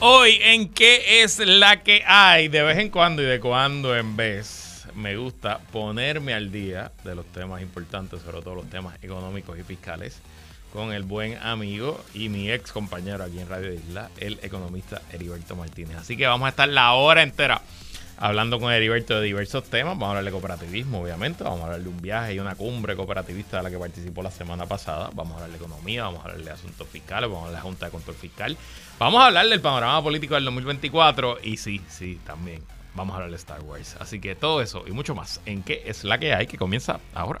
Hoy en qué es la que hay, de vez en cuando y de cuando en vez, me gusta ponerme al día de los temas importantes, sobre todo los temas económicos y fiscales, con el buen amigo y mi ex compañero aquí en Radio Isla, el economista Heriberto Martínez. Así que vamos a estar la hora entera hablando con Heriberto de diversos temas. Vamos a hablar de cooperativismo, obviamente. Vamos a hablar de un viaje y una cumbre cooperativista de la que participó la semana pasada. Vamos a hablar de economía, vamos a hablar de asuntos fiscales, vamos a hablar de la Junta de Control Fiscal. Vamos a hablar del panorama político del 2024 y sí, sí, también vamos a hablar de Star Wars. Así que todo eso y mucho más en qué es la que hay que comienza ahora.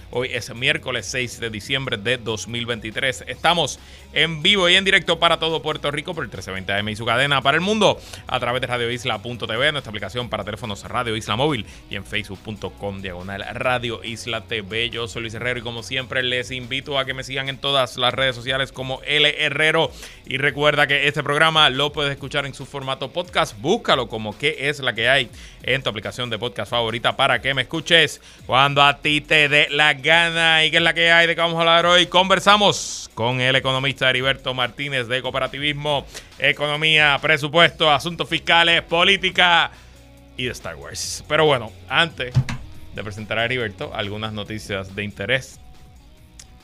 Hoy es miércoles 6 de diciembre de 2023. Estamos en vivo y en directo para todo Puerto Rico por el 1320 AM y su cadena para el mundo a través de radioisla.tv, nuestra aplicación para teléfonos Radio Isla Móvil y en facebook.com diagonal Radio Isla TV. Yo soy Luis Herrero y como siempre les invito a que me sigan en todas las redes sociales como L Herrero y recuerda que este programa lo puedes escuchar en su formato podcast. Búscalo como qué es la que hay en tu aplicación de podcast favorita para que me escuches cuando a ti te dé la gana y qué es la que hay de qué vamos a hablar hoy. Conversamos con el economista Heriberto Martínez de Cooperativismo, Economía, Presupuesto, Asuntos Fiscales, Política y Star Wars. Pero bueno, antes de presentar a Heriberto, algunas noticias de interés.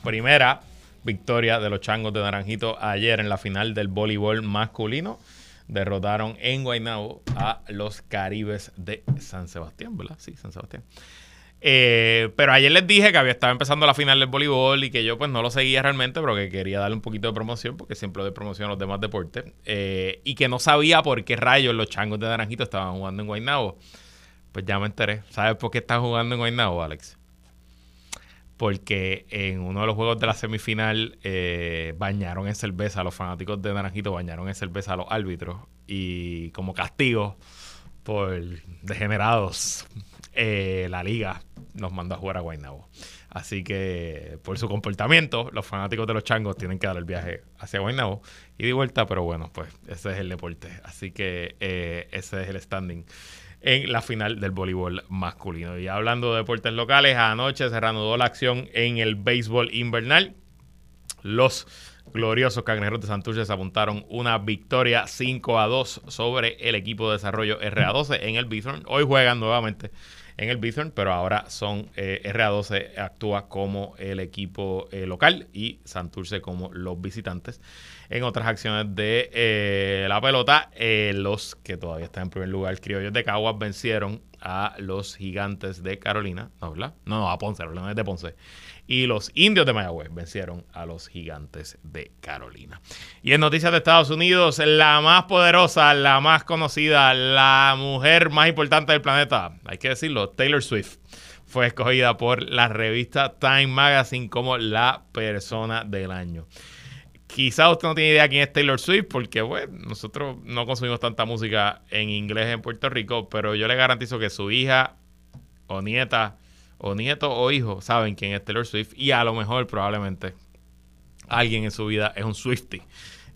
Primera, victoria de los Changos de Naranjito ayer en la final del voleibol masculino. Derrotaron en Guaynabo a los Caribes de San Sebastián, ¿verdad? Sí, San Sebastián. Eh, pero ayer les dije que había estado empezando la final del voleibol y que yo pues no lo seguía realmente, pero que quería darle un poquito de promoción porque siempre doy promoción a los demás deportes. Eh, y que no sabía por qué rayos los changos de Naranjito estaban jugando en Guaynabo. Pues ya me enteré. ¿Sabes por qué están jugando en Guaynabo, Alex? Porque en uno de los juegos de la semifinal eh, bañaron en cerveza a los fanáticos de Naranjito, bañaron en cerveza a los árbitros. Y como castigo por degenerados eh, la liga nos mandó a jugar a Guaynabo. Así que por su comportamiento, los fanáticos de los changos tienen que dar el viaje hacia Guaynabo y de vuelta, pero bueno, pues ese es el deporte. Así que eh, ese es el standing en la final del voleibol masculino. Y hablando de deportes locales, anoche se reanudó la acción en el béisbol invernal. Los gloriosos cangrejeros de Santurce se apuntaron una victoria 5 a 2 sobre el equipo de desarrollo RA12 en el Bison. Hoy juegan nuevamente en el Bithorn, pero ahora son eh, RA12 actúa como el equipo eh, local y Santurce como los visitantes. En otras acciones de eh, la pelota, los que todavía están en primer lugar, criollos de Caguas, vencieron a los gigantes de Carolina, ¿no, verdad? No, no, a Ponce, los de Ponce y los indios de Mayagüez vencieron a los gigantes de Carolina. Y en noticias de Estados Unidos, la más poderosa, la más conocida, la mujer más importante del planeta, hay que decirlo, Taylor Swift, fue escogida por la revista Time Magazine como la persona del año. Quizá usted no tiene idea quién es Taylor Swift, porque bueno, nosotros no consumimos tanta música en inglés en Puerto Rico, pero yo le garantizo que su hija o nieta o nieto o hijo saben quién es Taylor Swift y a lo mejor probablemente alguien en su vida es un Swifty.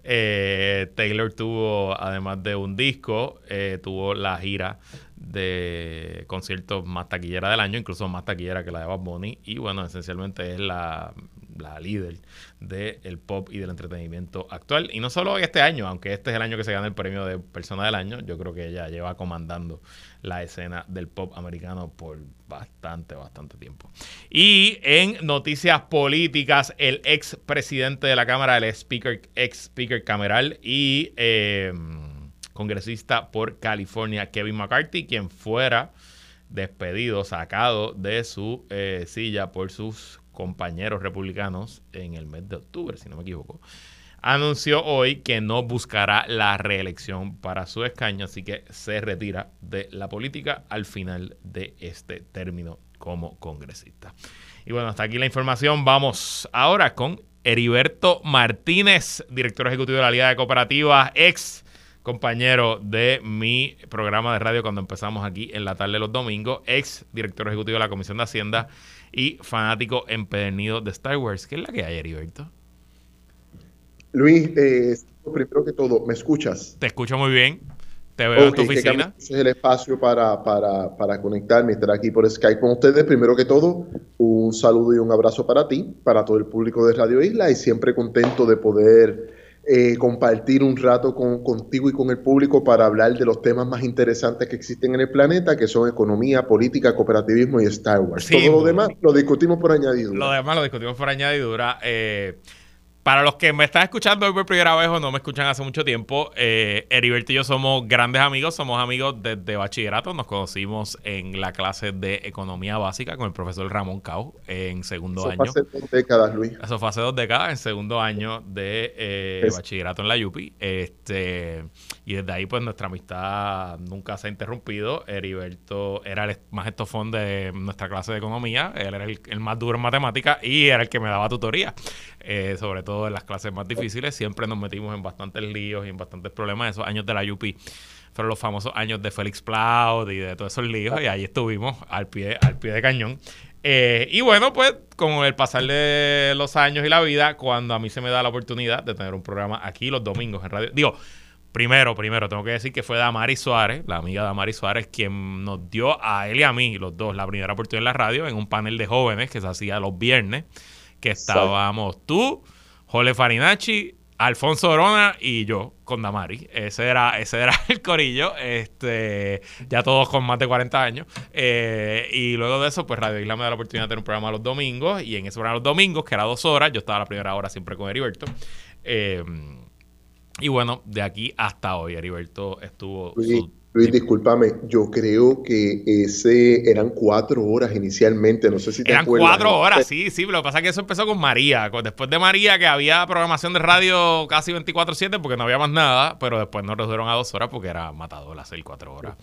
Eh, Taylor tuvo, además de un disco, eh, tuvo la gira de conciertos más taquillera del año, incluso más taquillera que la de Bad Bunny. Y bueno, esencialmente es la, la líder del pop y del entretenimiento actual. Y no solo este año, aunque este es el año que se gana el premio de persona del año, yo creo que ella lleva comandando la escena del pop americano por bastante, bastante tiempo. Y en noticias políticas, el ex presidente de la Cámara, el speaker, ex speaker cameral y em, congresista por California, Kevin McCarthy, quien fuera despedido, sacado de su eh, silla por sus compañeros republicanos en el mes de octubre, si no me equivoco, anunció hoy que no buscará la reelección para su escaño, así que se retira de la política al final de este término como congresista. Y bueno, hasta aquí la información. Vamos ahora con Heriberto Martínez, director ejecutivo de la Liga de Cooperativas, ex compañero de mi programa de radio cuando empezamos aquí en la tarde de los domingos, ex director ejecutivo de la Comisión de Hacienda y fanático empedernido de Star Wars. ¿Qué es la que hay, Heriberto? Luis, eh, primero que todo, ¿me escuchas? Te escucho muy bien. Te veo en tu oficina. Ese es el espacio para, para, para conectarme, estar aquí por Skype con ustedes. Primero que todo, un saludo y un abrazo para ti, para todo el público de Radio Isla y siempre contento de poder eh, compartir un rato con, contigo y con el público para hablar de los temas más interesantes que existen en el planeta, que son economía, política, cooperativismo y Star Wars. Todo lo demás lo discutimos por añadidura. Lo demás lo discutimos por añadidura. Eh, para los que me están escuchando hoy por primera vez o no me escuchan hace mucho tiempo, eh, Heriberto y yo somos grandes amigos, somos amigos desde bachillerato. Nos conocimos en la clase de economía básica con el profesor Ramón Cau en segundo año. Eso fue hace dos décadas, Luis. Eso fue hace dos décadas, en segundo año de eh, bachillerato en la UPI. Este, y desde ahí, pues nuestra amistad nunca se ha interrumpido. Heriberto era el más estofón de nuestra clase de economía, él era el, el más duro en matemáticas y era el que me daba tutoría. Eh, sobre todo en las clases más difíciles, siempre nos metimos en bastantes líos y en bastantes problemas. Esos años de la UP fueron los famosos años de Félix Ploud y de todos esos líos, y ahí estuvimos al pie, al pie de cañón. Eh, y bueno, pues con el pasar de los años y la vida, cuando a mí se me da la oportunidad de tener un programa aquí los domingos en radio, digo, primero, primero, tengo que decir que fue Damari Suárez, la amiga Damari Suárez, quien nos dio a él y a mí, los dos, la primera oportunidad en la radio, en un panel de jóvenes que se hacía los viernes que estábamos tú, Jole Farinacci, Alfonso Orona y yo con Damari. Ese era, ese era el corillo. Este, ya todos con más de 40 años. Eh, y luego de eso, pues Radio Isla me da la oportunidad de tener un programa los domingos. Y en ese programa los domingos, que era dos horas, yo estaba la primera hora siempre con Heriberto. Eh, y bueno, de aquí hasta hoy, Heriberto estuvo. Luis, discúlpame, yo creo que ese eran cuatro horas inicialmente, no sé si te Eran cuatro horas, sí, sí, lo que pasa es que eso empezó con María, después de María que había programación de radio casi 24/7 porque no había más nada, pero después nos redujeron a dos horas porque era matador las seis, cuatro horas.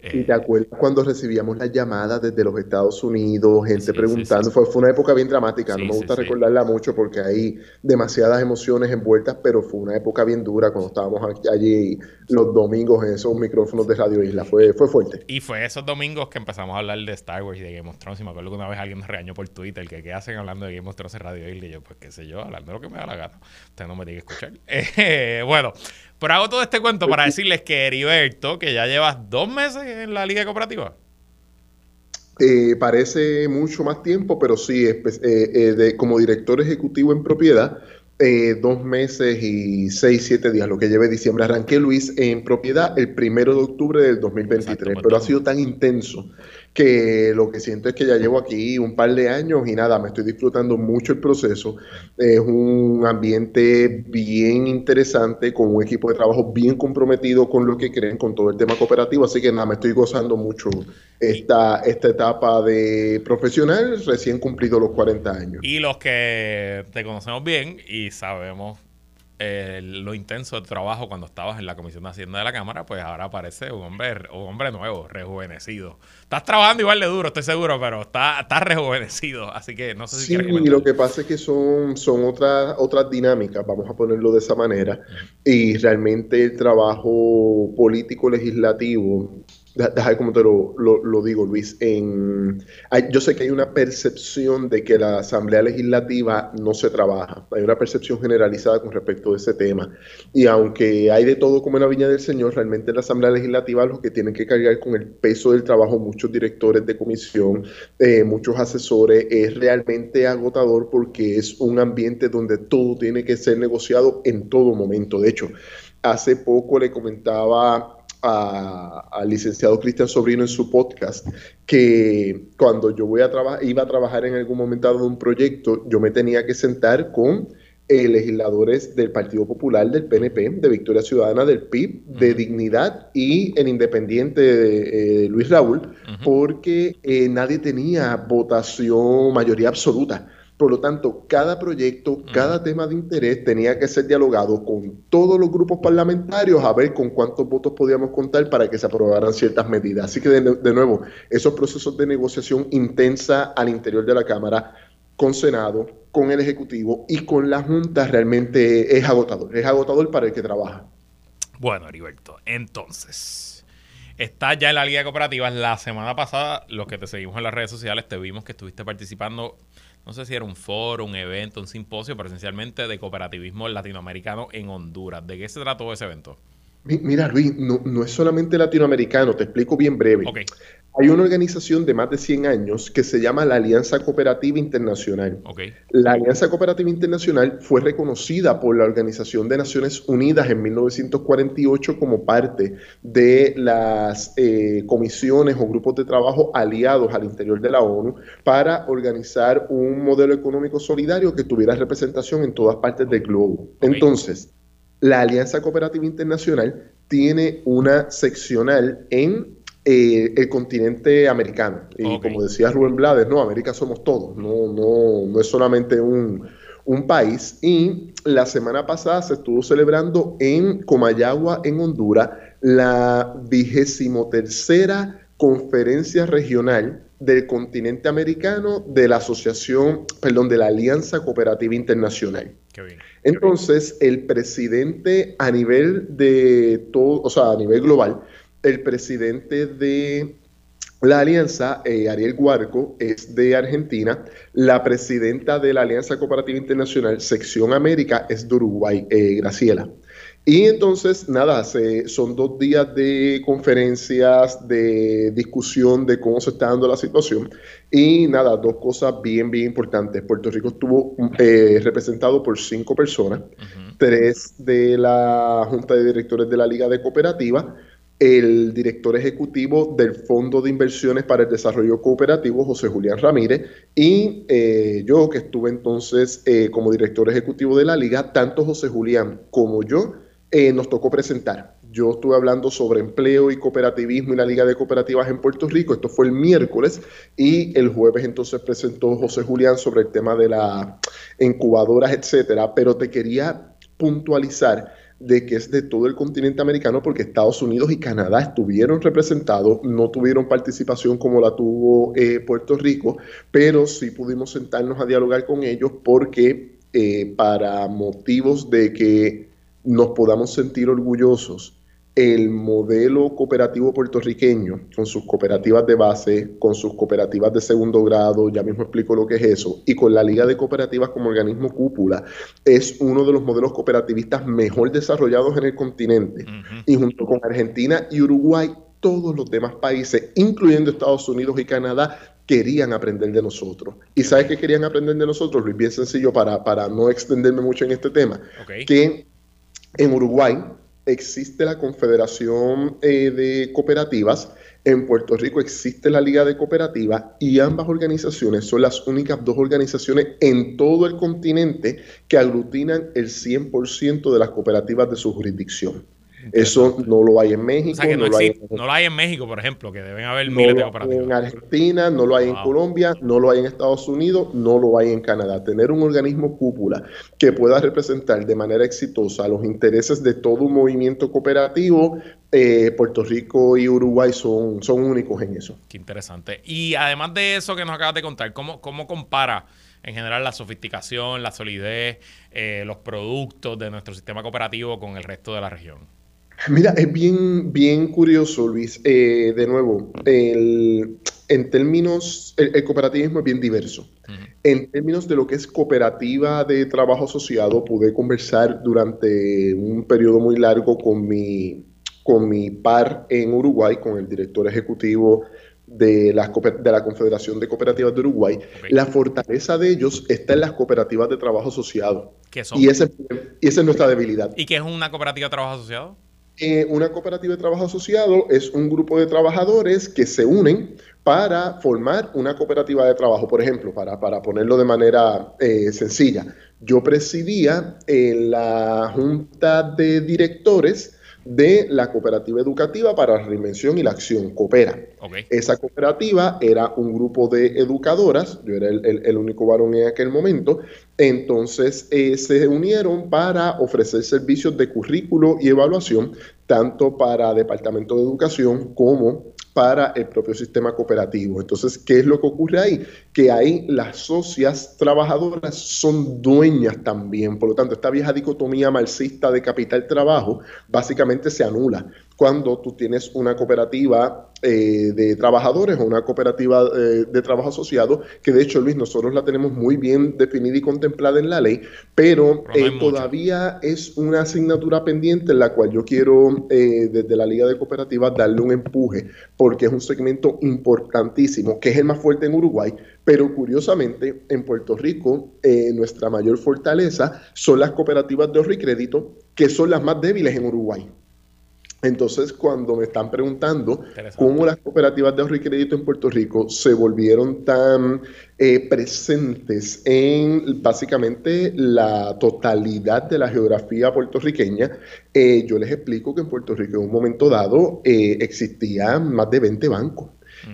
¿Y te acuerdas cuando recibíamos las llamadas desde los Estados Unidos, gente preguntando? Fue, fue, una época bien dramática, no me gusta recordarla mucho porque hay demasiadas emociones envueltas, pero fue una época bien dura cuando estábamos allí los domingos en esos micrófonos de Radio Isla. Fue, fue fuerte. Y fue esos domingos que empezamos a hablar de Star Wars y de Game of Thrones. Y me acuerdo que una vez alguien nos regañó por Twitter que qué hacen hablando de Game of Thrones en Radio Isla. Y yo, pues qué sé yo, hablando de lo que me da la gana. Usted no me tiene que escuchar. Eh, bueno, pero hago todo este cuento para decirles que Heriberto, que ya llevas dos meses en la Liga Cooperativa. Eh, parece mucho más tiempo, pero sí, eh, eh, de, como director ejecutivo en propiedad, eh, dos meses y seis, siete días, lo que lleve diciembre. Arranqué, Luis, en propiedad el primero de octubre del 2023, pero ha sido tan intenso que lo que siento es que ya llevo aquí un par de años y nada, me estoy disfrutando mucho el proceso. Es un ambiente bien interesante, con un equipo de trabajo bien comprometido con lo que creen, con todo el tema cooperativo, así que nada, me estoy gozando mucho esta, esta etapa de profesional, recién cumplido los 40 años. Y los que te conocemos bien y sabemos eh, lo intenso de trabajo cuando estabas en la Comisión de Hacienda de la Cámara, pues ahora aparece un hombre, un hombre nuevo, rejuvenecido. Estás trabajando igual de duro, estoy seguro, pero está, está rejuvenecido, así que no sé si sí, y lo que pasa es que son, son otras, otras dinámicas, vamos a ponerlo de esa manera, y realmente el trabajo político legislativo Deja como te lo, lo, digo, Luis. En, yo sé que hay una percepción de que la Asamblea Legislativa no se trabaja. Hay una percepción generalizada con respecto a ese tema. Y aunque hay de todo como en la Viña del Señor, realmente la Asamblea Legislativa los que tienen que cargar con el peso del trabajo, muchos directores de comisión, eh, muchos asesores, es realmente agotador porque es un ambiente donde todo tiene que ser negociado en todo momento. De hecho, hace poco le comentaba al licenciado Cristian Sobrino en su podcast que cuando yo voy a iba a trabajar en algún momento de un proyecto, yo me tenía que sentar con eh, legisladores del Partido Popular, del PNP, de Victoria Ciudadana, del PIB, de Dignidad y el independiente eh, Luis Raúl, porque eh, nadie tenía votación, mayoría absoluta. Por lo tanto, cada proyecto, cada tema de interés tenía que ser dialogado con todos los grupos parlamentarios a ver con cuántos votos podíamos contar para que se aprobaran ciertas medidas. Así que, de, nuevo, esos procesos de negociación intensa al interior de la Cámara, con Senado, con el Ejecutivo y con la Junta realmente es agotador. Es agotador para el que trabaja. Bueno, Heriberto, entonces, está ya en la Liga de Cooperativas. La semana pasada, los que te seguimos en las redes sociales, te vimos que estuviste participando, no sé si era un foro, un evento, un simposio, pero esencialmente de cooperativismo latinoamericano en Honduras. ¿De qué se trató ese evento? Mira, Luis, no, no es solamente latinoamericano, te explico bien breve. Hay una organización de más de 100 años que se llama la Alianza Cooperativa Internacional. La Alianza Cooperativa Internacional fue reconocida por la Organización de Naciones Unidas en 1948 como parte de las eh, comisiones o grupos de trabajo aliados al interior de la ONU para organizar un modelo económico solidario que tuviera representación en todas partes del globo. Entonces, la Alianza Cooperativa Internacional tiene una seccional en eh, el continente americano. Y como decía Rubén Blades, no, América somos todos, no, no, no es solamente un, un país. Y la semana pasada se estuvo celebrando en Comayagua, en Honduras, la vigésimo tercera conferencia regional del continente americano de la Asociación, perdón, de la Alianza Cooperativa Internacional. Qué bien. Entonces, el presidente a nivel de todo, o sea, a nivel global, el presidente de la alianza, eh, Ariel Guarco, es de Argentina. La presidenta de la Alianza Cooperativa Internacional, Sección América, es de Uruguay, eh, Graciela. Y entonces, nada, se- son dos días de conferencias, de discusión de cómo se está dando la situación. Y nada, dos cosas bien, bien importantes. Puerto Rico estuvo eh, representado por cinco personas, tres de la Junta de Directores de la Liga de Cooperativas, el director ejecutivo del Fondo de Inversiones para el Desarrollo Cooperativo, José Julián Ramírez, y eh, yo, que estuve entonces eh, como director ejecutivo de la liga, tanto José Julián como yo eh, nos tocó presentar. Yo estuve hablando sobre empleo y cooperativismo y la Liga de Cooperativas en Puerto Rico. Esto fue el miércoles y el jueves entonces presentó José Julián sobre el tema de las incubadoras, etcétera. Pero te quería puntualizar de que es de todo el continente americano porque Estados Unidos y Canadá estuvieron representados, no tuvieron participación como la tuvo eh, Puerto Rico, pero sí pudimos sentarnos a dialogar con ellos porque eh, para motivos de que nos podamos sentir orgullosos, el modelo cooperativo puertorriqueño, con sus cooperativas de base, con sus cooperativas de segundo grado, ya mismo explico lo que es eso, y con la Liga de Cooperativas como organismo cúpula, es uno de los modelos cooperativistas mejor desarrollados en el continente. Y junto con Argentina y Uruguay, todos los demás países, incluyendo Estados Unidos y Canadá, querían aprender de nosotros. ¿Y sabes qué querían aprender de nosotros, Luis? Bien sencillo para, para no extenderme mucho en este tema. Que en Uruguay existe la Confederación eh, de Cooperativas, en Puerto Rico existe la Liga de Cooperativas y ambas organizaciones son las únicas dos organizaciones en todo el continente que aglutinan el 100% de las cooperativas de su jurisdicción. Eso no lo hay en México, O sea que no, no, lo hay en no lo hay en México, por ejemplo, que deben haber no miles de lo hay en cooperativas. Argentina, no lo hay en. Colombia, no lo hay en Estados Unidos, no lo hay en Canadá. Tener un organismo cúpula que pueda representar de manera exitosa los intereses de todo un movimiento cooperativo, eh, Puerto Rico y Uruguay son, son únicos en eso. Qué interesante. Y además de eso que nos acabas de contar, ¿cómo, cómo compara en general la sofisticación, la solidez, eh, los productos de nuestro sistema cooperativo con el resto de la región? Mira, es bien, bien curioso, Luis. Eh, de nuevo, el- en términos, el, el cooperativismo es bien diverso. En términos de lo que es cooperativa de trabajo asociado, pude conversar durante un periodo muy largo con mi, con mi par en Uruguay, con el director ejecutivo de la, de la Confederación de Cooperativas de Uruguay. La fortaleza de ellos está en las cooperativas de trabajo asociado. ¿Qué son? Y, ese- y esa es nuestra debilidad. ¿Y qué es una cooperativa de trabajo asociado? Eh, una cooperativa de trabajo asociado es un grupo de trabajadores que se unen para formar una cooperativa de trabajo. Por ejemplo, para, para ponerlo de manera eh, sencilla, yo presidía en la junta de directores de la cooperativa educativa para la reinvención y la acción, Coopera. Esa cooperativa era un grupo de educadoras, yo era el, el- el único varón en aquel momento, entonces eh, se unieron para ofrecer servicios de currículo y evaluación, tanto para Departamento de Educación como para el propio sistema cooperativo. Entonces, ¿qué es lo que ocurre ahí? Que ahí las socias trabajadoras son dueñas también. Por lo tanto, esta vieja dicotomía marxista de capital-trabajo básicamente se anula cuando tú tienes una cooperativa eh, de trabajadores o una cooperativa eh, de trabajo asociado, que de hecho, Luis, nosotros la tenemos muy bien definida y contemplada en la ley, pero, eh, todavía es una asignatura pendiente en la cual yo quiero desde la Liga de Cooperativas darle un empuje, porque es un segmento importantísimo, que es el más fuerte en Uruguay, pero curiosamente en Puerto Rico nuestra mayor fortaleza son las cooperativas de ahorro y crédito, que son las más débiles en Uruguay. Entonces, cuando me están preguntando cómo las cooperativas de ahorro y crédito en Puerto Rico se volvieron tan eh, presentes en básicamente la totalidad de la geografía puertorriqueña, eh, yo les explico que en Puerto Rico en un momento dado eh, existían más de 20 bancos.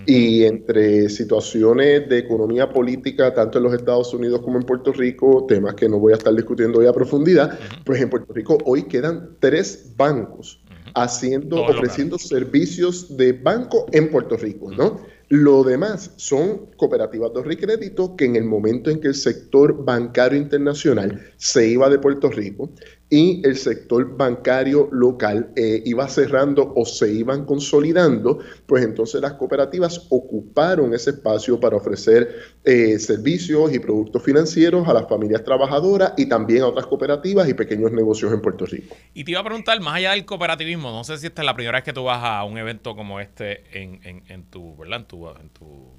Y entre situaciones de economía política, tanto en los Estados Unidos como en Puerto Rico, temas que no voy a estar discutiendo hoy a profundidad, pues en Puerto Rico hoy quedan tres bancos haciendo, ofreciendo servicios de banco en Puerto Rico, ¿no? Lo demás son cooperativas de ahorro crédito que en el momento en que el sector bancario internacional se iba de Puerto Rico, y el sector bancario local eh, iba cerrando o se iban consolidando, pues entonces las cooperativas ocuparon ese espacio para ofrecer eh, servicios y productos financieros a las familias trabajadoras y también a otras cooperativas y pequeños negocios en Puerto Rico. Y te iba a preguntar, más allá del cooperativismo, no sé si esta es la primera vez que tú vas a un evento como este en, en, tu, ¿verdad? En tu, en tu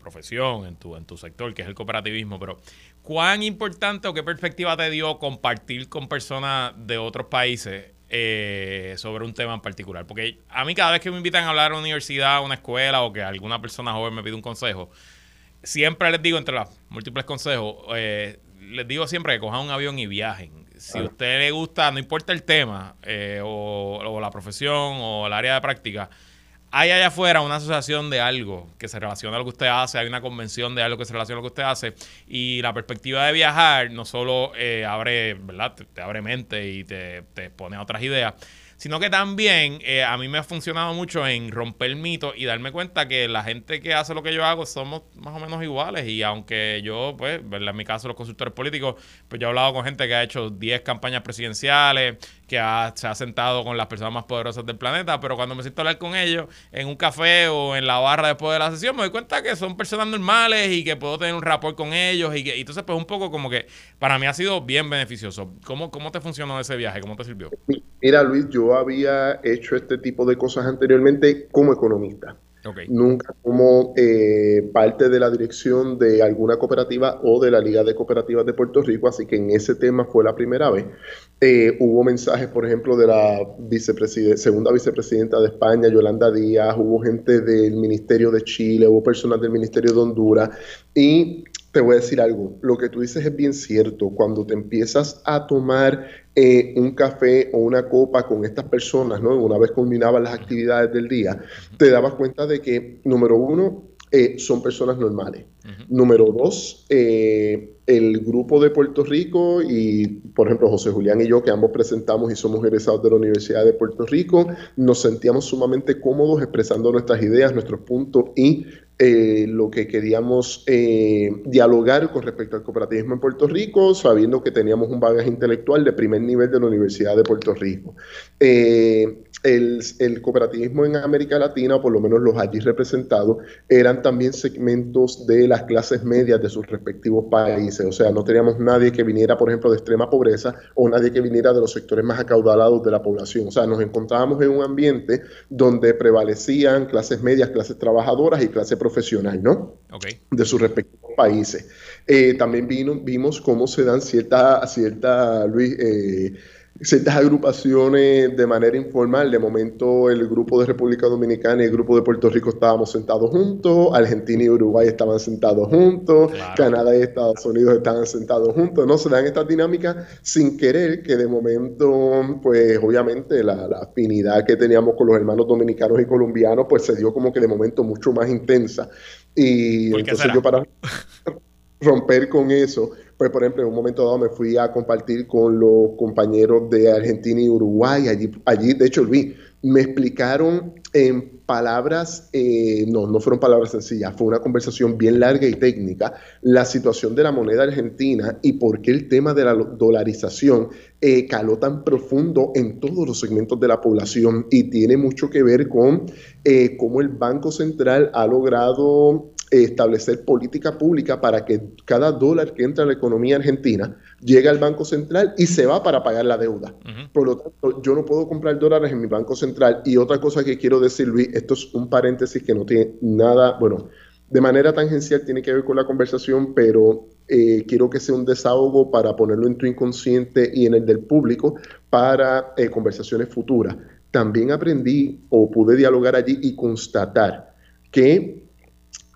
profesión, en tu, en tu sector, que es el cooperativismo, pero ¿cuán importante o qué perspectiva te dio compartir con personas de otros países eh, sobre un tema en particular? Porque a mí cada vez que me invitan a hablar a una universidad, a una escuela o que alguna persona joven me pide un consejo, siempre les digo, entre los múltiples consejos, eh, les digo siempre que cojan un avión y viajen. Si a usted le gusta, no importa el tema eh, o la profesión o el área de práctica, hay allá afuera una asociación de algo que se relaciona a lo que usted hace, hay una convención de algo que se relaciona a lo que usted hace, y la perspectiva de viajar no solo eh, abre, ¿verdad? Te, abre mente y te, pone a otras ideas, sino que también eh, a mí me ha funcionado mucho en romper el mito y darme cuenta que la gente que hace lo que yo hago somos más o menos iguales y aunque yo, pues, en mi caso los consultores políticos, pues yo he hablado con gente que ha hecho 10 campañas presidenciales, que se ha sentado con las personas más poderosas del planeta, pero cuando me siento a hablar con ellos en un café o en la barra después de la sesión, me doy cuenta que son personas normales y que puedo tener un rapport con ellos y que y entonces pues un poco como que para mí ha sido bien beneficioso. ¿Cómo, cómo te funcionó ese viaje? ¿Cómo te sirvió? Mira Luis, yo había hecho este tipo de cosas anteriormente como economista. Nunca como eh, parte de la dirección de alguna cooperativa o de la Liga de Cooperativas de Puerto Rico, así que en ese tema fue la primera vez. Eh, hubo mensajes, por ejemplo, de la segunda vicepresidenta de España, Yolanda Díaz, hubo gente del Ministerio de Chile, hubo personas del Ministerio de Honduras y te voy a decir algo, lo que tú dices es bien cierto, cuando te empiezas a tomar eh, un café o una copa con estas personas, ¿no? Una vez culminaban las actividades del día, te dabas cuenta de que, número uno, eh, son personas normales. Número dos, eh, el grupo de Puerto Rico y, por ejemplo, José Julián y yo, que ambos presentamos y somos egresados de la Universidad de Puerto Rico, nos sentíamos sumamente cómodos expresando nuestras ideas, nuestros puntos y eh, lo que queríamos eh, dialogar con respecto al cooperativismo en Puerto Rico, sabiendo que teníamos un bagaje intelectual de primer nivel de la Universidad de Puerto Rico. Eh, el, el, cooperativismo en América Latina, o por lo menos los allí representados, eran también segmentos de las clases medias de sus respectivos países. O sea, no teníamos nadie que viniera, por ejemplo, de extrema pobreza o nadie que viniera de los sectores más acaudalados de la población. O sea, nos encontrábamos en un ambiente donde prevalecían clases medias, clases trabajadoras y clase profesional, ¿no? De sus respectivos países. Eh, también vino, vimos cómo se dan cierta, cierta Luis, eh, ciertas agrupaciones de manera informal. De momento el grupo de República Dominicana y el grupo de Puerto Rico estábamos sentados juntos, Argentina y Uruguay estaban sentados juntos, Canadá y Estados Unidos estaban sentados juntos. No se dan estas dinámicas sin querer que de momento, pues obviamente la, afinidad que teníamos con los hermanos dominicanos y colombianos, pues se dio como que de momento mucho más intensa. Y entonces yo para romper con eso, Pues, por ejemplo, en un momento dado me fui a compartir con los compañeros de Argentina y Uruguay. Allí, allí de hecho, Luis, me explicaron en palabras, eh, no, no fueron palabras sencillas, fue una conversación bien larga y técnica, la situación de la moneda argentina y por qué el tema de la dolarización eh, caló tan profundo en todos los segmentos de la población y tiene mucho que ver con eh, cómo el Banco Central ha logrado establecer política pública para que cada dólar que entra a la economía argentina llegue al Banco Central y se va para pagar la deuda. Por lo tanto, yo no puedo comprar dólares en mi Banco Central. Y otra cosa que quiero decir, Luis, esto es un paréntesis que no tiene nada, bueno, de manera tangencial tiene que ver con la conversación, pero eh, quiero que sea un desahogo para ponerlo en tu inconsciente y en el del público para eh, conversaciones futuras. También aprendí o pude dialogar allí y constatar que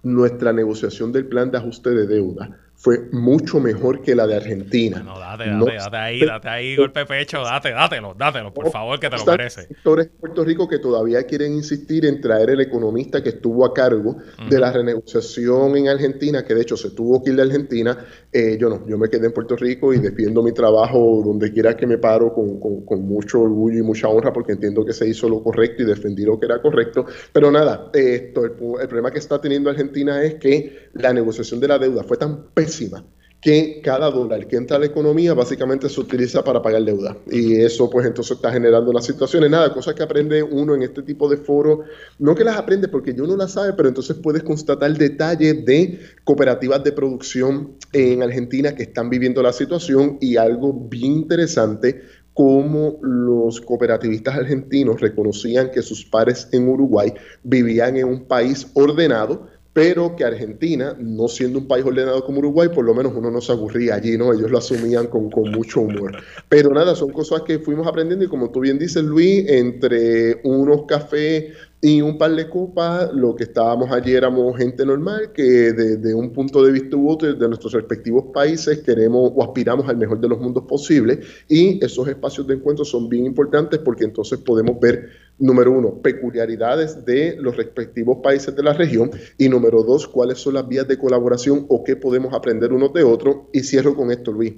nuestra negociación del plan de ajuste de deuda fue mucho mejor que la de Argentina. No, date, date, date ahí, date ahí, golpe de pecho, date, dátelo, dátelo, por favor, que te lo mereces. sectores de Puerto Rico que todavía quieren insistir en traer el economista que estuvo a cargo de la renegociación en Argentina, que de hecho se tuvo que ir de Argentina. Eh, yo no, yo me quedé en Puerto Rico y defiendo mi trabajo donde quiera que me paro con, con, mucho orgullo y mucha honra porque entiendo que se hizo lo correcto y defendí lo que era correcto. Pero nada, esto, el, el problema que está teniendo Argentina es que la negociación de la deuda fue tan pésima que cada dólar que entra a la economía básicamente se utiliza para pagar deuda. Y eso pues entonces está generando unas situaciones, nada, cosas que aprende uno en este tipo de foros, no que las aprende porque yo no las sabe, pero entonces puedes constatar detalles de cooperativas de producción en Argentina que están viviendo la situación y algo bien interesante cómo los cooperativistas argentinos reconocían que sus pares en Uruguay vivían en un país ordenado, pero que Argentina, no siendo un país ordenado como Uruguay, por lo menos uno no se aburría allí, ¿no? Ellos lo asumían con, con mucho humor. Pero nada, son cosas que fuimos aprendiendo y como tú bien dices, Luis, entre unos cafés y un par de copas, lo que estábamos allí éramos gente normal que desde un punto de vista u otro de nuestros respectivos países queremos o aspiramos al mejor de los mundos posible y esos espacios de encuentro son bien importantes porque entonces podemos ver, número uno, peculiaridades de los respectivos países de la región y número dos, cuáles son las vías de colaboración o qué podemos aprender unos de otros. Y cierro con esto, Luis.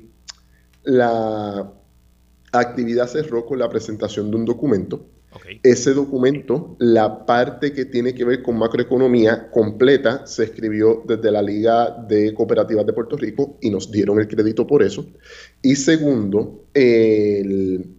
La actividad cerró con la presentación de un documento ese documento, la parte que tiene que ver con macroeconomía completa, se escribió desde la Liga de Cooperativas de Puerto Rico y nos dieron el crédito por eso. Y segundo, el,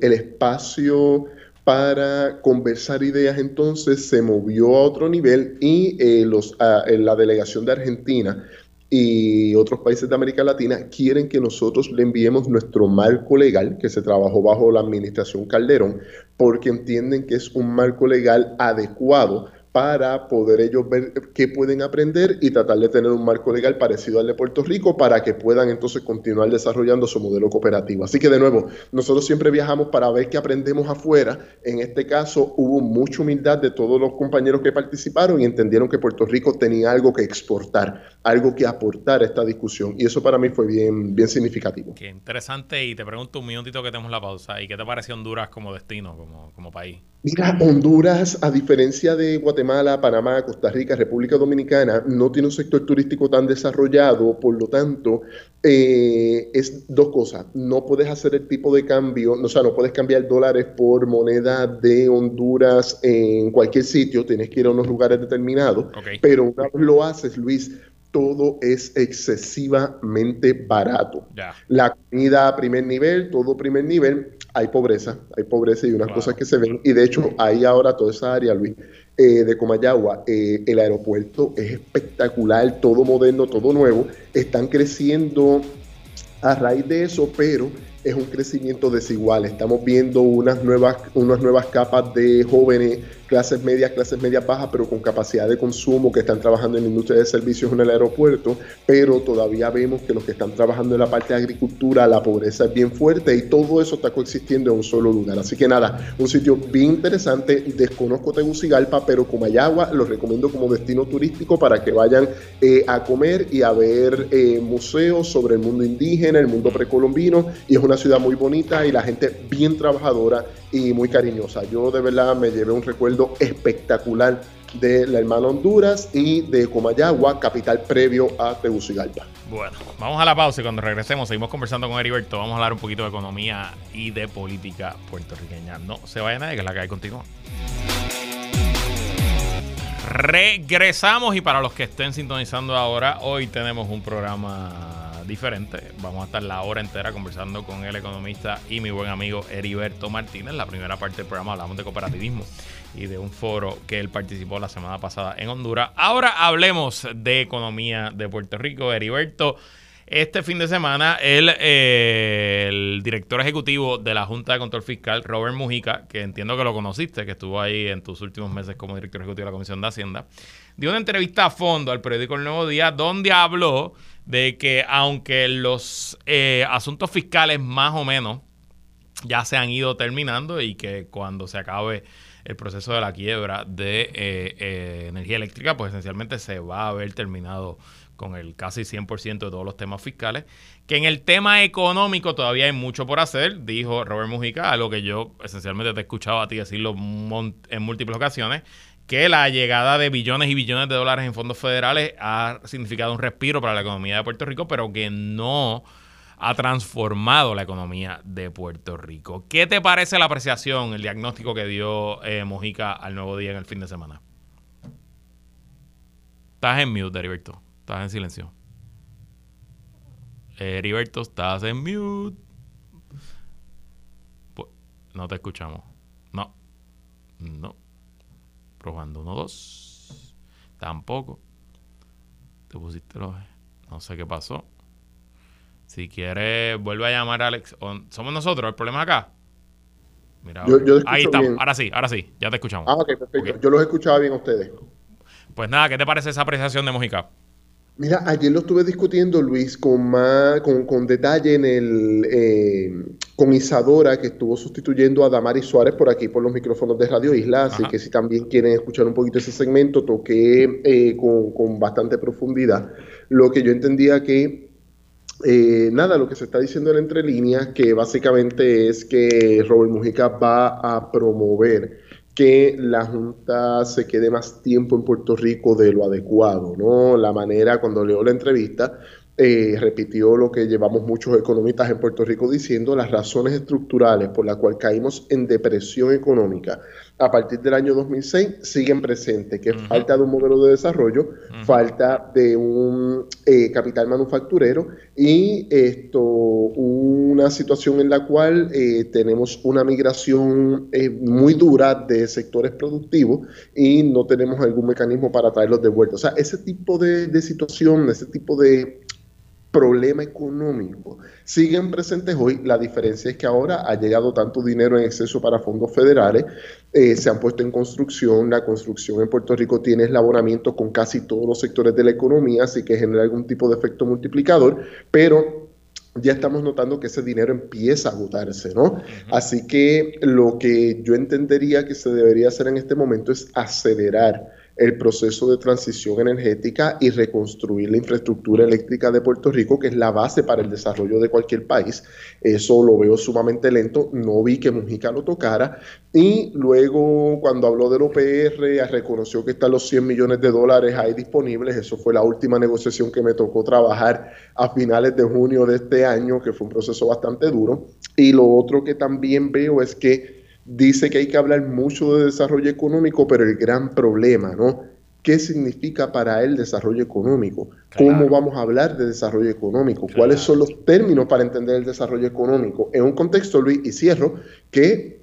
espacio para conversar ideas entonces se movió a otro nivel y eh, los, la delegación de Argentina y otros países de América Latina quieren que nosotros le enviemos nuestro marco legal que se trabajó bajo la administración Calderón porque entienden que es un marco legal adecuado para poder ellos ver qué pueden aprender y tratar de tener un marco legal parecido al de Puerto Rico para que puedan entonces continuar desarrollando su modelo cooperativo. Así que de nuevo, nosotros siempre viajamos para ver qué aprendemos afuera. En este caso hubo mucha humildad de todos los compañeros que participaron y entendieron que Puerto Rico tenía algo que exportar, algo que aportar a esta discusión. Y eso para mí fue bien, bien significativo. Qué interesante. Y te pregunto un minutito que tenemos la pausa. ¿Y qué te pareció Honduras como destino, como, como país? Mira, Honduras, a diferencia de Guatemala, Panamá, Costa Rica, República Dominicana, no tiene un sector turístico tan desarrollado, por lo tanto, eh, es dos cosas. No puedes hacer el tipo de cambio, o sea, no puedes cambiar dólares por moneda de Honduras en cualquier sitio, tienes que ir a unos lugares determinados, pero una vez lo haces, Luis, todo es excesivamente barato. La comida a primer nivel, todo primer nivel, hay pobreza, hay pobreza y unas cosas que se ven. Y de hecho, hay ahora toda esa área, Luis, eh, de Comayagua, eh, el aeropuerto es espectacular, todo moderno, todo nuevo. Están creciendo a raíz de eso, pero es un crecimiento desigual. Estamos viendo unas nuevas, unas nuevas capas de jóvenes clases medias, clases medias bajas, pero con capacidad de consumo que están trabajando en la industria de servicios en el aeropuerto, pero todavía vemos que los que están trabajando en la parte de agricultura, la pobreza es bien fuerte y todo eso está coexistiendo en un solo lugar. Así que nada, un sitio bien interesante. Desconozco Tegucigalpa, pero Comayagua lo recomiendo como destino turístico para que vayan eh, a comer y a ver eh, museos sobre el mundo indígena, el mundo precolombino. Y es una ciudad muy bonita y la gente bien trabajadora y muy cariñosa. Yo de verdad me llevé un recuerdo espectacular de la hermana Honduras y de Comayagua, capital previo a Tegucigalpa. Bueno, vamos a la pausa y cuando regresemos seguimos conversando con Heriberto. Vamos a hablar un poquito de economía y de política puertorriqueña. No se vaya nadie, que la hay continúa. Regresamos y para los que estén sintonizando ahora, hoy tenemos un programa diferente. Vamos a estar la hora entera conversando con el economista y mi buen amigo Heriberto Martínez. La primera parte del programa hablamos de cooperativismo y de un foro que él participó la semana pasada en Honduras. Ahora hablemos de economía de Puerto Rico. Heriberto, este fin de semana el, eh, el director ejecutivo de la Junta de Control Fiscal, Robert Mujica, que entiendo que lo conociste, que estuvo ahí en tus últimos meses como director ejecutivo de la Comisión de Hacienda, dio una entrevista a fondo al periódico El Nuevo Día donde habló de que aunque los eh, asuntos fiscales más o menos ya se han ido terminando y que cuando se acabe el proceso de la quiebra de eh, eh, energía eléctrica, pues esencialmente se va a haber terminado con el casi 100% de todos los temas fiscales, que en el tema económico todavía hay mucho por hacer, dijo Robert Mujica, algo que yo esencialmente te he escuchado a ti decirlo en múltiples ocasiones, que la llegada de billones y billones de dólares en fondos federales ha significado un respiro para la economía de Puerto Rico, pero que no ha transformado la economía de Puerto Rico. ¿Qué te parece la apreciación, el diagnóstico que dio eh, Mojica al nuevo día en el fin de semana? Estás en mute, Heriberto. Estás en silencio. Heriberto, estás en mute. No te escuchamos. No. No. Probando uno, dos. Tampoco. Te pusiste los. No sé qué pasó. Si quieres, vuelve a llamar a Alex. ¿Somos nosotros el problema acá? Mira, ahí estamos. Ahora sí, ahora sí. Ya te escuchamos. Ah, ok, perfecto. Yo los escuchaba bien a ustedes. Pues nada, ¿qué te parece esa apreciación de Mojica? Mira, ayer lo estuve discutiendo, Luis, con más, con, detalle en el eh, con Isadora, que estuvo sustituyendo a Damari Suárez por aquí por los micrófonos de Radio Isla. Así que si también quieren escuchar un poquito ese segmento, toqué eh, con, con bastante profundidad lo que yo entendía que eh, nada, lo que se está diciendo en entre líneas, que básicamente es que Robert Mujica va a promover que la Junta se quede más tiempo en Puerto Rico de lo adecuado, ¿no? La manera, cuando leo la entrevista, eh, repitió lo que llevamos muchos economistas en Puerto Rico diciendo, las razones estructurales por las cuales caímos en depresión económica a partir del año 2006 siguen presentes, que falta de un modelo de desarrollo, falta de un eh, capital manufacturero y esto una situación en la cual eh, tenemos una migración muy dura de sectores productivos y no tenemos algún mecanismo para traerlos de vuelta. O sea, ese tipo de, de situación, ese tipo de problema económico siguen presentes hoy. La diferencia es que ahora ha llegado tanto dinero en exceso para fondos federales, eh, se han puesto en construcción, la construcción en Puerto Rico tiene eslabonamiento con casi todos los sectores de la economía, así que genera algún tipo de efecto multiplicador, pero ya estamos notando que ese dinero empieza a agotarse, ¿no? Así que lo que yo entendería que se debería hacer en este momento es acelerar el proceso de transición energética y reconstruir la infraestructura eléctrica de Puerto Rico, que es la base para el desarrollo de cualquier país. Eso lo veo sumamente lento, no vi que Mujica lo tocara. Y luego, cuando habló del OPR, reconoció que están los 100 millones de dólares ahí disponibles. Eso fue la última negociación que me tocó trabajar a finales de junio de este año, que fue un proceso bastante duro. Y lo otro que también veo es que dice que hay que hablar mucho de desarrollo económico, pero el gran problema, ¿no? ¿Qué significa para él desarrollo económico? ¿Cómo vamos a hablar de desarrollo económico? ¿Cuáles son los términos para entender el desarrollo económico? En un contexto, Luis, y cierro, que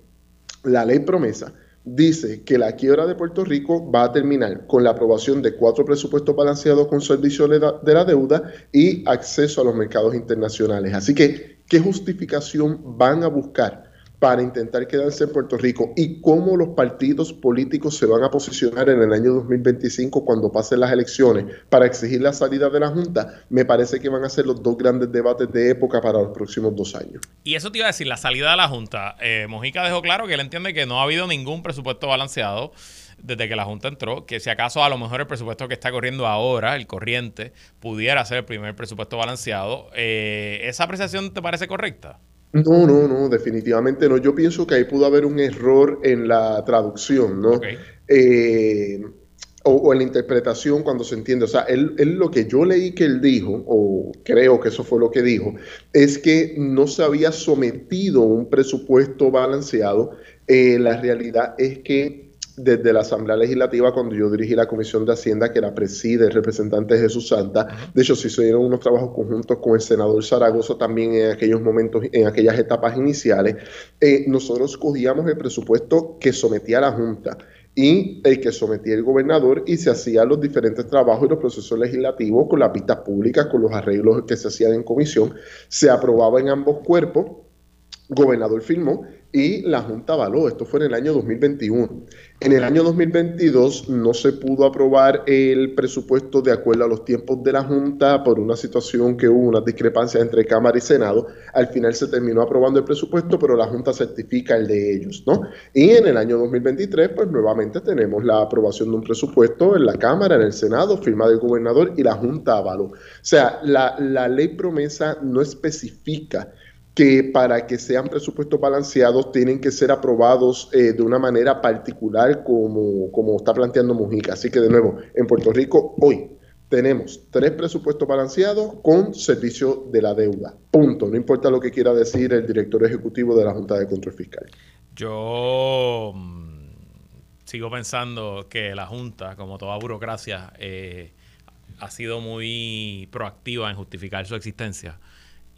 la ley promesa dice que la quiebra de Puerto Rico va a terminar con la aprobación de cuatro presupuestos balanceados con servicio de la deuda y acceso a los mercados internacionales. Así que, ¿qué justificación van a buscar? Para intentar quedarse en Puerto Rico y cómo los partidos políticos se van a posicionar en el año 2025 cuando pasen las elecciones para exigir la salida de la Junta, me parece que van a ser los dos grandes debates de época para los próximos dos años. Y eso te iba a decir, la salida de la Junta. Eh, Mojica dejó claro que él entiende que no ha habido ningún presupuesto balanceado desde que la Junta entró, que si acaso a lo mejor el presupuesto que está corriendo ahora, el corriente, pudiera ser el primer presupuesto balanceado. Eh, ¿Esa apreciación te parece correcta? No, no, no, definitivamente no. Yo pienso que ahí pudo haber un error en la traducción, ¿no? Eh, o, en la interpretación cuando se entiende. O sea, él, lo que yo leí que él dijo, o creo que eso fue lo que dijo, es que no se había sometido un presupuesto balanceado. Eh, la realidad es que desde la Asamblea Legislativa, cuando yo dirigí la Comisión de Hacienda, que la preside el representante Jesús Santa, de hecho, se hicieron unos trabajos conjuntos con el senador Zaragoza también en aquellos momentos, en aquellas etapas iniciales, eh, nosotros cogíamos el presupuesto que sometía la Junta y el que sometía el gobernador y se hacían los diferentes trabajos y los procesos legislativos con las vistas públicas, con los arreglos que se hacían en comisión, se aprobaba en ambos cuerpos, gobernador firmó y la Junta avaló. Esto fue en el año 2021. En el año 2022 no se pudo aprobar el presupuesto de acuerdo a los tiempos de la Junta por una situación que hubo una discrepancia entre Cámara y Senado. Al final se terminó aprobando el presupuesto, pero la Junta certifica el de ellos, ¿no? Y en el año 2023, pues nuevamente tenemos la aprobación de un presupuesto en la Cámara, en el Senado, firma del gobernador y la Junta avaló. O sea, la ley promesa no especifica que para que sean presupuestos balanceados tienen que ser aprobados eh, de una manera particular como, como está planteando Mujica. Así que de nuevo, en Puerto Rico hoy tenemos tres presupuestos balanceados con servicio de la deuda. Punto. No importa lo que quiera decir el director ejecutivo de la Junta de Control Fiscal. Yo mm, sigo pensando que la Junta, como toda burocracia, eh, ha sido muy proactiva en justificar su existencia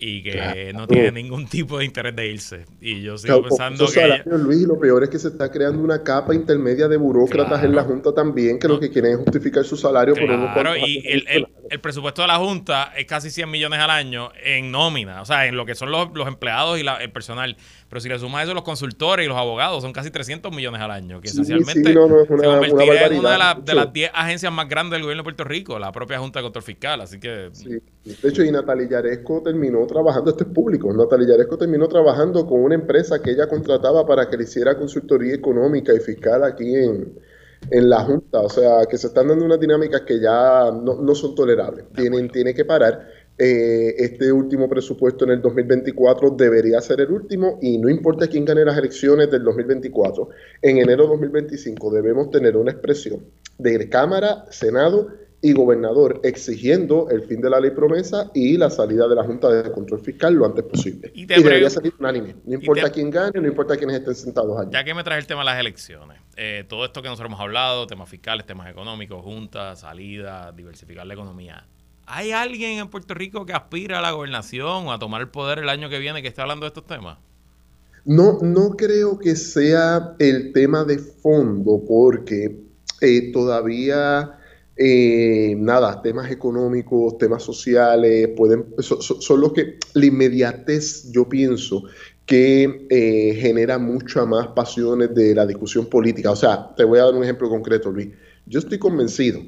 y que no tiene ningún tipo de interés de irse. Y yo sigo pensando que... Luis, lo peor es que se está creando una capa intermedia de burócratas en la Junta también, que lo que quieren es justificar su salario por Claro, y el, el, presupuesto de la Junta es casi 100 millones al año en nómina, o sea, en lo que son los, los empleados y la, el personal. Pero si le sumas eso los consultores y los abogados, son casi 300 millones al año, que esencialmente se convertiría en una de, las 10 agencias más grandes del gobierno de Puerto Rico, la propia Junta de Control Fiscal, así que... De hecho, y Natalia Yaresco terminó trabajando, esto es público, Natalia Yaresco terminó trabajando con una empresa que ella contrataba para que le hiciera consultoría económica y fiscal aquí en, la Junta. O sea, que se están dando unas dinámicas que ya no, son tolerables. Tienen, tiene que parar. Eh, este último presupuesto en el 2024 debería ser el último y no importa quién gane las elecciones del 2024, en enero de 2025 debemos tener una expresión de Cámara, Senado y gobernador exigiendo el fin de la ley promesa y la salida de la Junta de Control Fiscal lo antes posible. Y, debería salir unánime. No importa quién gane, no importa quiénes estén sentados allí. Ya que me trae el tema de las elecciones, eh, todo esto que nosotros hemos hablado, temas fiscales, temas económicos, juntas, salida, diversificar la economía, ¿Hay alguien en Puerto Rico que aspira a la gobernación o a tomar el poder el año que viene que esté hablando de estos temas? No, no creo que sea el tema de fondo, porque eh, todavía eh, nada, temas económicos, temas sociales, pueden, son, los que la inmediatez, yo pienso, que eh, genera muchas más pasiones de la discusión política. O sea, te voy a dar un ejemplo concreto, Luis. Yo estoy convencido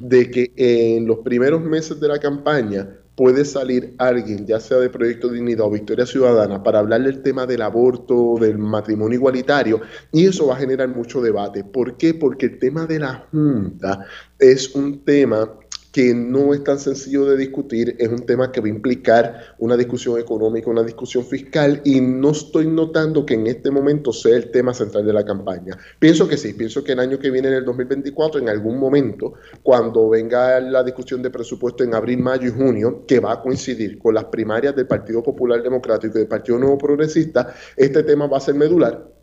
de que en los primeros meses de la campaña puede salir alguien, ya sea de Proyecto Dignidad o Victoria Ciudadana, para hablar del tema del aborto, del matrimonio igualitario, y eso va a generar mucho debate. ¿Por qué? Porque el tema de la Junta es un tema que no es tan sencillo de discutir, es un tema que va a implicar una discusión económica, una discusión fiscal y no estoy notando que en este momento sea el tema central de la campaña. Pienso que sí, pienso que el año que viene, en el 2024, en algún momento, cuando venga la discusión de presupuesto en abril, mayo y junio, que va a coincidir con las primarias del Partido Popular Democrático y del Partido Nuevo Progresista, este tema va a ser medular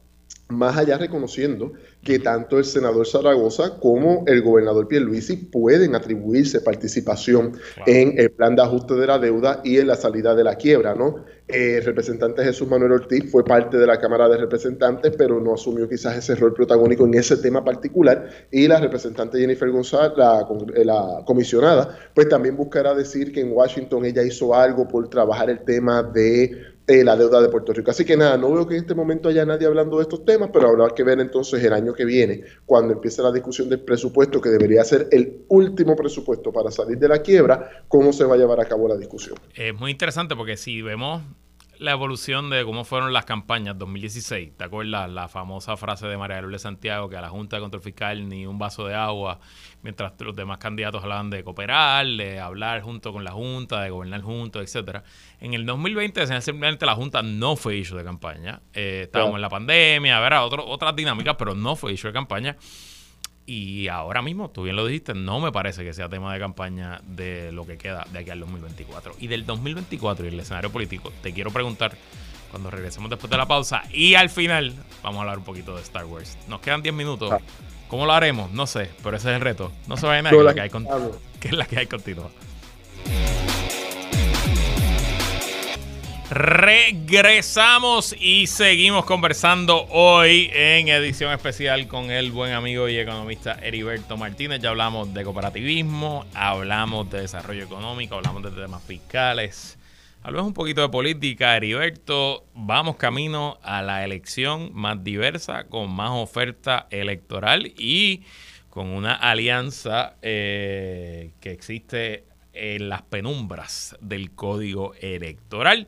más allá reconociendo que tanto el senador Zaragoza como el gobernador Pierluisi pueden atribuirse participación en el plan de ajuste de la deuda y en la salida de la quiebra, ¿no? El representante Jesús Manuel Ortiz fue parte de la Cámara de Representantes, pero no asumió quizás ese rol protagónico en ese tema particular. Y la representante Jennifer González, la, la comisionada, pues también buscará decir que en Washington ella hizo algo por trabajar el tema de eh, la deuda de Puerto Rico. Así que nada, no veo que en este momento haya nadie hablando de estos temas, pero habrá que ver entonces el año que viene, cuando empiece la discusión del presupuesto, que debería ser el último presupuesto para salir de la quiebra, cómo se va a llevar a cabo la discusión. Es muy interesante porque si vemos la evolución de cómo fueron las campañas 2016. ¿Te acuerdas la famosa frase de María Lourdes Santiago que a la Junta de Control Fiscal ni un vaso de agua, mientras los demás candidatos hablaban de cooperar, de hablar junto con la Junta, de gobernar juntos, etcétera. En el 2020, simplemente la Junta no fue issue de campaña. Eh, estábamos en la pandemia, a ver, otras dinámicas, pero no fue issue de campaña. Y ahora mismo, tú bien lo dijiste, no me parece que sea tema de campaña de lo que queda de aquí al 2024. Y del 2024 y el escenario político, te quiero preguntar cuando regresemos después de la pausa. Y al final, vamos a hablar un poquito de Star Wars. Nos quedan 10 minutos. Ah. ¿Cómo lo haremos? No sé, pero ese es el reto. No se vayan a que, que, hay que es la que hay continua. Regresamos y seguimos conversando hoy en edición especial con el buen amigo y economista Heriberto Martínez. Ya hablamos de cooperativismo, hablamos de desarrollo económico, hablamos de temas fiscales, hablamos un poquito de política. Heriberto, vamos camino a la elección más diversa, con más oferta electoral y con una alianza eh, que existe en las penumbras del código electoral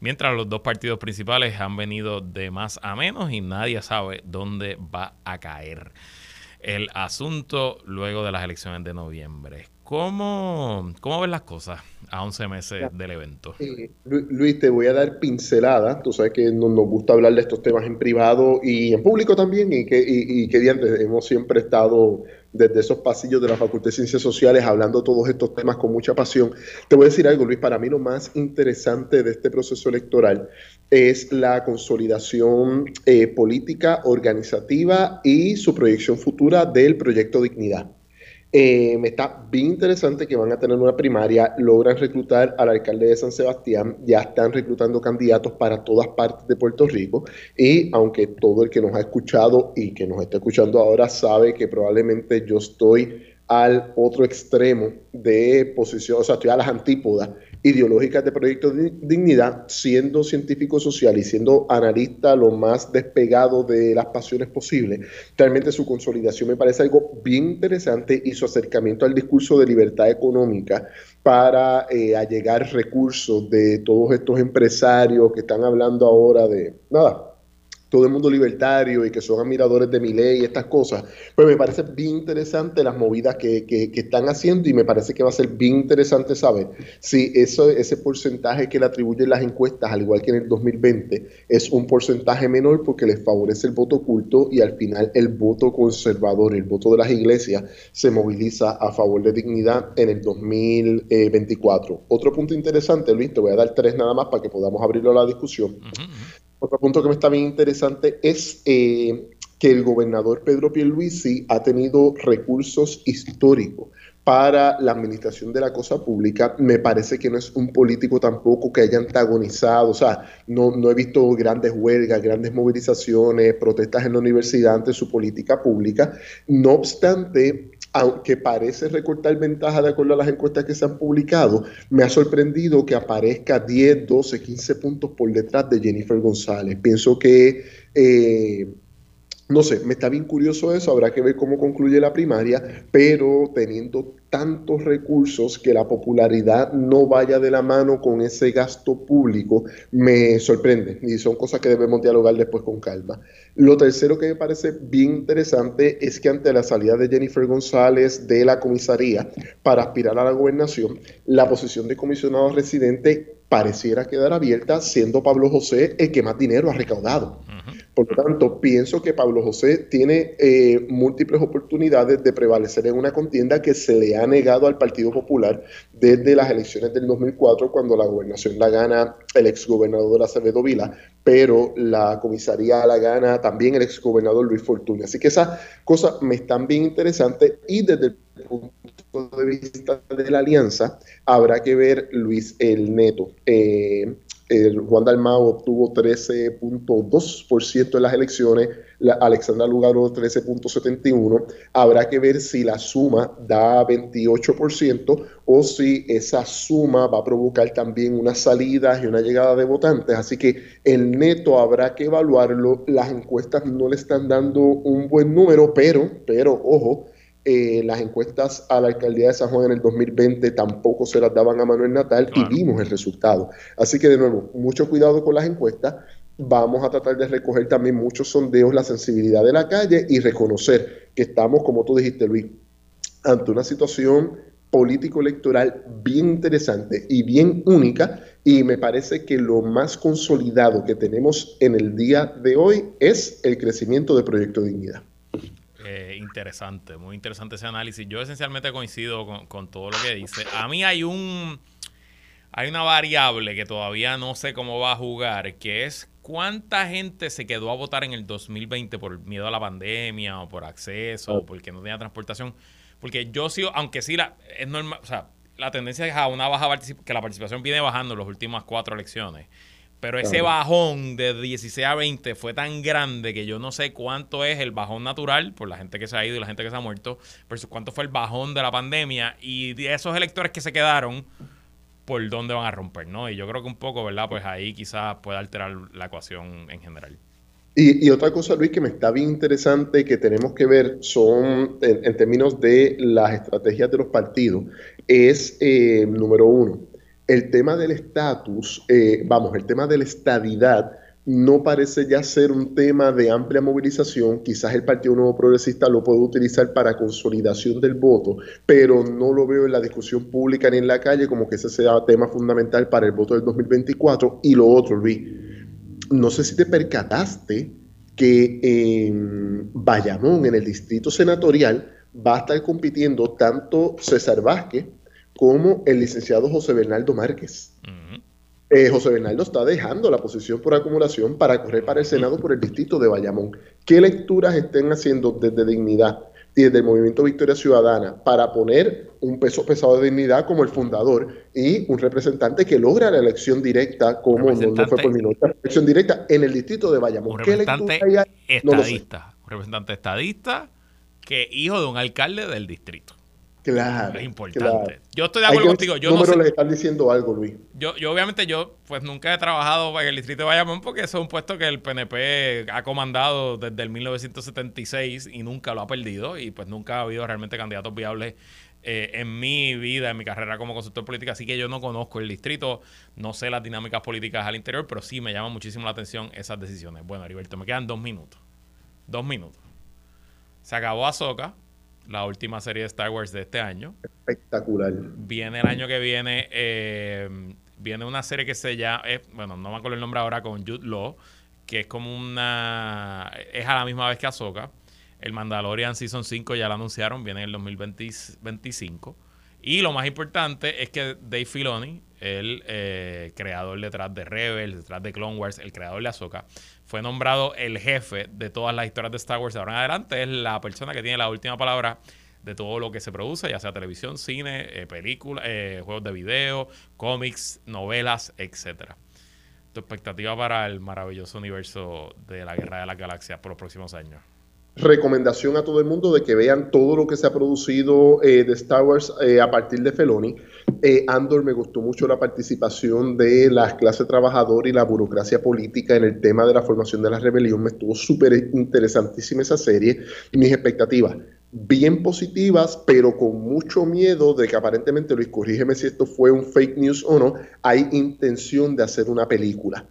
mientras los dos partidos principales han venido de más a menos y nadie sabe dónde va a caer el asunto luego de las elecciones de noviembre. ¿Cómo, cómo ves las cosas a 11 meses del evento? Luis, te voy a dar pincelada. Tú sabes que nos, gusta hablar de estos temas en privado y en público también, y que, y, y que hemos siempre estado desde esos pasillos de la Facultad de Ciencias Sociales hablando todos estos temas con mucha pasión. Te voy a decir algo, Luis, para mí lo más interesante de este proceso electoral es la consolidación eh, política, organizativa y su proyección futura del proyecto Dignidad. Eh, está bien interesante que van a tener una primaria, logran reclutar al alcalde de San Sebastián, ya están reclutando candidatos para todas partes de Puerto Rico y aunque todo el que nos ha escuchado y que nos está escuchando ahora sabe que probablemente yo estoy al otro extremo de posición, o sea, estoy a las antípodas ideológicas de Proyecto de Dignidad, siendo científico social y siendo analista lo más despegado de las pasiones posible. Realmente su consolidación me parece algo bien interesante y su acercamiento al discurso de libertad económica para eh, allegar recursos de todos estos empresarios que están hablando ahora de, nada, todo el mundo libertario y que son admiradores de mi ley y estas cosas, pues me parece bien interesante las movidas que, que, están haciendo y me parece que va a ser bien interesante saber si eso, ese porcentaje que le atribuyen las encuestas, al igual que en el 2020, es un porcentaje menor porque les favorece el voto oculto y al final el voto conservador, el voto de las iglesias, se moviliza a favor de dignidad en el 2024. Otro punto interesante, Luis, te voy a dar tres nada más para que podamos abrirlo a la discusión. Otro punto que me está bien interesante es eh, que el gobernador Pedro Pierluisi ha tenido recursos históricos para la administración de la cosa pública. Me parece que no es un político tampoco que haya antagonizado, o sea, no, no he visto grandes huelgas, grandes movilizaciones, protestas en la universidad ante su política pública. No obstante, aunque parece recortar ventaja de acuerdo a las encuestas que se han publicado, me ha sorprendido que aparezca 10, 12, 15 puntos por detrás de Jennifer González. Pienso que, eh, no sé, me está bien curioso eso, habrá que ver cómo concluye la primaria, pero teniendo tantos recursos que la popularidad no vaya de la mano con ese gasto público me sorprende y son cosas que debemos dialogar después con calma. Lo tercero que me parece bien interesante es que ante la salida de Jennifer González de la comisaría para aspirar a la gobernación, la posición de comisionado residente pareciera quedar abierta siendo Pablo José el que más dinero ha recaudado. Por lo tanto, pienso que Pablo José tiene eh, múltiples oportunidades de prevalecer en una contienda que se le ha negado al Partido Popular desde las elecciones del 2004, cuando la gobernación la gana el exgobernador Acevedo Vila, pero la comisaría la gana también el exgobernador Luis Fortuño. Así que esas cosas me están bien interesantes y desde el punto de vista de la alianza, habrá que ver, Luis, el neto. Eh, Juan Dalmao obtuvo 13.2% en las elecciones, la Alexandra Lugaro 13.71%. Habrá que ver si la suma da 28% o si esa suma va a provocar también unas salidas y una llegada de votantes. Así que el neto habrá que evaluarlo. Las encuestas no le están dando un buen número, pero, pero, ojo, eh, las encuestas a la alcaldía de San Juan en el 2020 tampoco se las daban a Manuel Natal y vimos el resultado. Así que de nuevo, mucho cuidado con las encuestas. Vamos a tratar de recoger también muchos sondeos, la sensibilidad de la calle y reconocer que estamos, como tú dijiste, Luis, ante una situación político-electoral bien interesante y bien única y me parece que lo más consolidado que tenemos en el día de hoy es el crecimiento de Proyecto Dignidad. Eh, interesante, muy interesante ese análisis. Yo esencialmente coincido con, todo lo que dice. A mí hay un hay una variable que todavía no sé cómo va a jugar, que es cuánta gente se quedó a votar en el 2020 por miedo a la pandemia o por acceso o oh. porque no tenía transportación. Porque yo sí, aunque sí la, es normal, o sea, la tendencia es a una baja participación, que la participación viene bajando en las últimas cuatro elecciones. Pero ese bajón de 16 a 20 fue tan grande que yo no sé cuánto es el bajón natural por la gente que se ha ido y la gente que se ha muerto, versus cuánto fue el bajón de la pandemia y de esos electores que se quedaron, por dónde van a romper, ¿no? Y yo creo que un poco, ¿verdad? Pues ahí quizás pueda alterar la ecuación en general. Y, otra cosa, Luis, que me está bien interesante que tenemos que ver son, en, términos de las estrategias de los partidos, es, eh, número uno, el tema del estatus, eh, vamos, el tema de la estadidad no parece ya ser un tema de amplia movilización. Quizás el Partido Nuevo Progresista lo puede utilizar para consolidación del voto, pero no lo veo en la discusión pública ni en la calle como que ese sea tema fundamental para el voto del 2024. Y lo otro, Luis, no sé si te percataste que en Bayamón, en el distrito senatorial, va a estar compitiendo tanto César Vázquez como el licenciado José Bernardo Márquez. Eh, José Bernardo está dejando la posición por acumulación para correr para el Senado por el distrito de Bayamón. ¿Qué lecturas estén haciendo desde Dignidad y desde el Movimiento Victoria Ciudadana para poner un peso pesado de dignidad como el fundador y un representante que logra la elección directa como no, fue por mi nota, elección directa en el distrito de Bayamón? Un representante estadista, un representante estadista que hijo de un alcalde del distrito. Claro. Es importante. Yo estoy de acuerdo contigo. Yo no sé, les están diciendo algo, Luis. Yo, yo, obviamente, yo pues nunca he trabajado en el distrito de Bayamón porque eso es un puesto que el PNP ha comandado desde el 1976 y nunca lo ha perdido. Y pues nunca ha habido realmente candidatos viables eh, en mi vida, en mi carrera como consultor político. Así que yo no conozco el distrito, no sé las dinámicas políticas al interior, pero sí me llama muchísimo la atención esas decisiones. Bueno, Heriberto, me quedan dos minutos. Dos minutos. Se acabó Azoka la última serie de Star Wars de este año. Espectacular. Viene el año que viene, eh, viene una serie que se llama, eh, bueno, no me acuerdo el nombre ahora, con Jude Law, que es como una, es a la misma vez que Ahsoka. El Mandalorian Season 5 ya lo anunciaron, viene en el 2025. Y lo más importante es que Dave Filoni, el eh, creador detrás de Rebels, detrás de Clone Wars, el creador de Ahsoka, fue nombrado el jefe de todas las historias de Star Wars ahora en adelante. Es la persona que tiene la última palabra de todo lo que se produce, ya sea televisión, cine, eh, películas, eh, juegos de video, cómics, novelas, etcétera. Tu expectativa para el maravilloso universo de la Guerra de las Galaxias por los próximos años recomendación a todo el mundo de que vean todo lo que se ha producido eh, de Star Wars eh, a partir de Feloni. Eh, Andor me gustó mucho la participación de las clases trabajadoras y la burocracia política en el tema de la formación de la rebelión. Me estuvo súper interesantísima esa serie mis expectativas bien positivas, pero con mucho miedo de que aparentemente, Luis, corrígeme si esto fue un fake news o no, hay intención de hacer una película.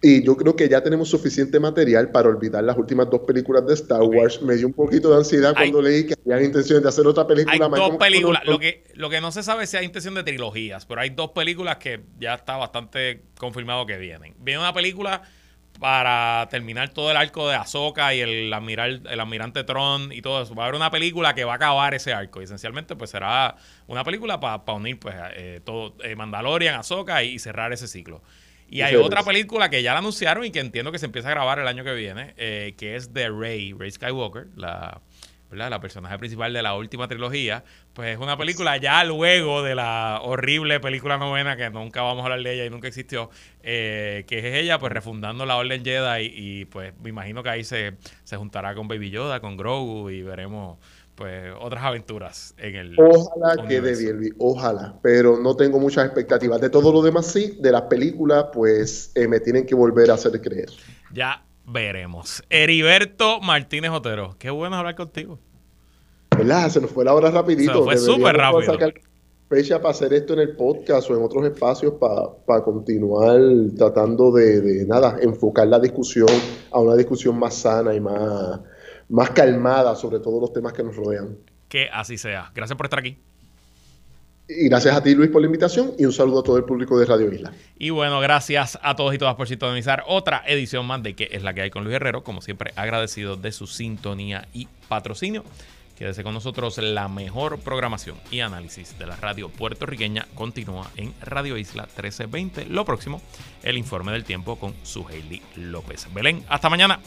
Y yo creo que ya tenemos suficiente material para olvidar las últimas dos películas de Star Wars. Me dio un poquito de ansiedad cuando leí que había intención de hacer otra película. Hay dos películas. Lo que, lo que no se sabe es si hay intención de trilogías, pero hay dos películas que ya está bastante confirmado que vienen. Viene una película para terminar todo el arco de Ahsoka y el, admiral, el almirante Tron y todo eso. Va a haber una película que va a acabar ese arco. Y esencialmente, pues será una película para unir pues eh, todo eh, Mandalorian, Ahsoka y cerrar ese ciclo. Y hay otra película que ya la anunciaron y que entiendo que se empieza a grabar el año que viene, eh, que es The Rey, Rey Skywalker, la, la personaje principal de la última trilogía. Pues es una película ya luego de la horrible película novena que nunca vamos a hablar de ella y nunca existió, eh, que es ella pues refundando la Orden Jedi y, y pues me imagino que ahí se, se juntará con Baby Yoda, con Grogu y veremos pues otras aventuras en el ojalá quede bien ojalá pero no tengo muchas expectativas. De todo lo demás sí de las películas pues eh, me tienen que volver a hacer creer. Ya veremos. Heriberto Martínez Otero qué bueno hablar contigo. ¿verdad? se nos fue la hora rapidito. Se fue súper rápido. sacar fecha para hacer esto en el podcast o en otros espacios para, continuar tratando de, de nada enfocar la discusión a una discusión más sana y más más calmada sobre todos los temas que nos rodean. Que así sea. Gracias por estar aquí. Y gracias a ti, Luis, por la invitación y un saludo a todo el público de Radio Isla. Y bueno, gracias a todos y todas por sintonizar otra edición más de que es la que hay con Luis Herrero. Como siempre, agradecido de su sintonía y patrocinio. Quédese con nosotros. La mejor programación y análisis de la radio puertorriqueña continúa en Radio Isla 1320. Lo próximo, el informe del tiempo con su Hailey López. Belén, hasta mañana.